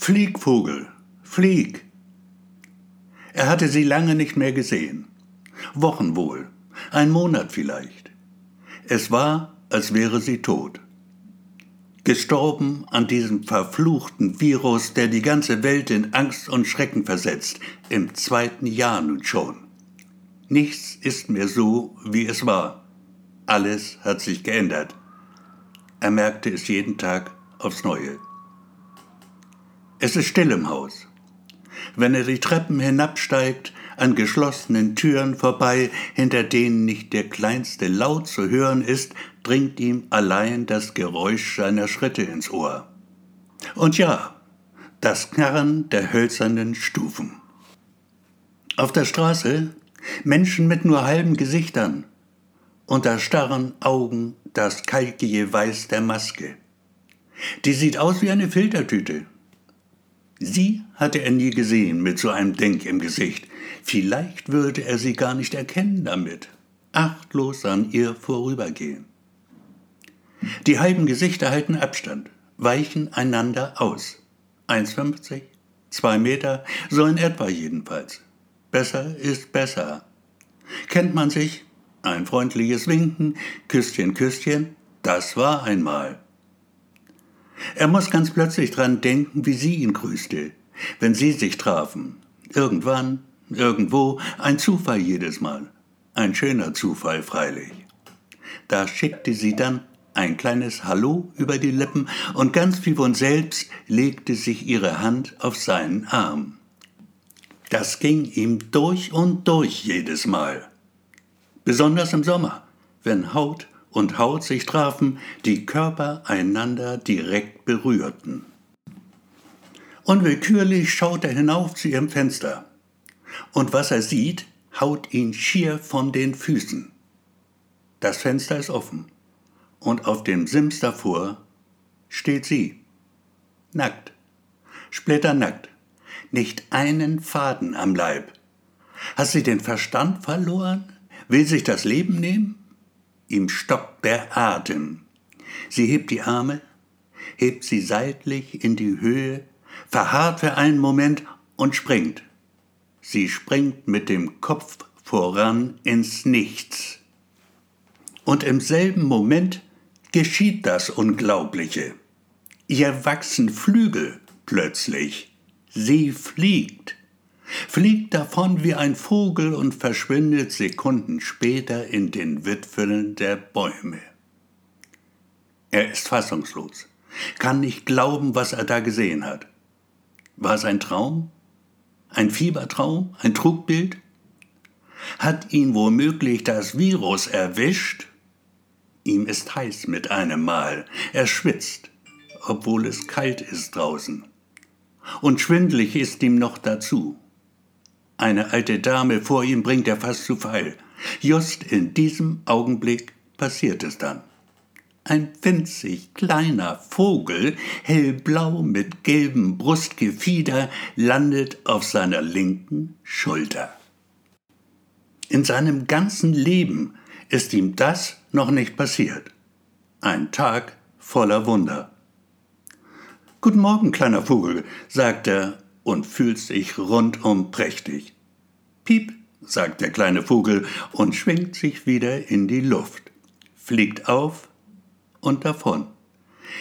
Flieg, Vogel, flieg! Er hatte sie lange nicht mehr gesehen. Wochen wohl, ein Monat vielleicht. Es war, als wäre sie tot. Gestorben an diesem verfluchten Virus, der die ganze Welt in Angst und Schrecken versetzt, im zweiten Jahr nun schon. Nichts ist mehr so, wie es war. Alles hat sich geändert. Er merkte es jeden Tag aufs Neue. Es ist still im Haus. Wenn er die Treppen hinabsteigt, an geschlossenen Türen vorbei, hinter denen nicht der kleinste Laut zu hören ist, dringt ihm allein das Geräusch seiner Schritte ins Ohr. Und ja, das Knarren der hölzernen Stufen. Auf der Straße Menschen mit nur halben Gesichtern, unter starren Augen das kalkige Weiß der Maske. Die sieht aus wie eine Filtertüte. Sie hatte er nie gesehen mit so einem Denk im Gesicht. Vielleicht würde er sie gar nicht erkennen damit. Achtlos an ihr vorübergehen. Die halben Gesichter halten Abstand, weichen einander aus. 1,50, zwei Meter, so in etwa jedenfalls. Besser ist besser. Kennt man sich? Ein freundliches Winken, Küsschen, Küsschen, das war einmal. Er muss ganz plötzlich dran denken, wie sie ihn grüßte, wenn sie sich trafen. Irgendwann, irgendwo, ein Zufall jedes Mal. Ein schöner Zufall, freilich. Da schickte sie dann ein kleines Hallo über die Lippen und ganz wie von selbst legte sich ihre Hand auf seinen Arm. Das ging ihm durch und durch jedes Mal. Besonders im Sommer, wenn Haut und Haut sich trafen, die Körper einander direkt berührten. Unwillkürlich schaut er hinauf zu ihrem Fenster. Und was er sieht, haut ihn schier von den Füßen. Das Fenster ist offen. Und auf dem Sims davor steht sie. Nackt. Splitternackt. Nicht einen Faden am Leib. Hat sie den Verstand verloren? Will sich das Leben nehmen? Ihm stockt der Atem. Sie hebt die Arme, hebt sie seitlich in die Höhe, verharrt für einen Moment und springt. Sie springt mit dem Kopf voran ins Nichts. Und im selben Moment geschieht das Unglaubliche. Ihr wachsen Flügel plötzlich. Sie fliegt fliegt davon wie ein Vogel und verschwindet Sekunden später in den Wipfeln der Bäume. Er ist fassungslos, kann nicht glauben, was er da gesehen hat. War es ein Traum? Ein Fiebertraum? Ein Trugbild? Hat ihn womöglich das Virus erwischt? Ihm ist heiß mit einem Mal. Er schwitzt, obwohl es kalt ist draußen. Und schwindlig ist ihm noch dazu. Eine alte Dame vor ihm bringt er fast zu Fall. Just in diesem Augenblick passiert es dann. Ein winzig kleiner Vogel, hellblau mit gelbem Brustgefieder, landet auf seiner linken Schulter. In seinem ganzen Leben ist ihm das noch nicht passiert. Ein Tag voller Wunder. Guten Morgen, kleiner Vogel, sagt er und fühlt sich rundum prächtig. Piep, sagt der kleine Vogel und schwingt sich wieder in die Luft, fliegt auf und davon,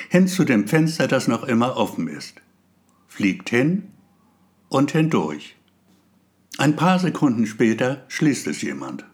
hin zu dem Fenster, das noch immer offen ist, fliegt hin und hindurch. Ein paar Sekunden später schließt es jemand.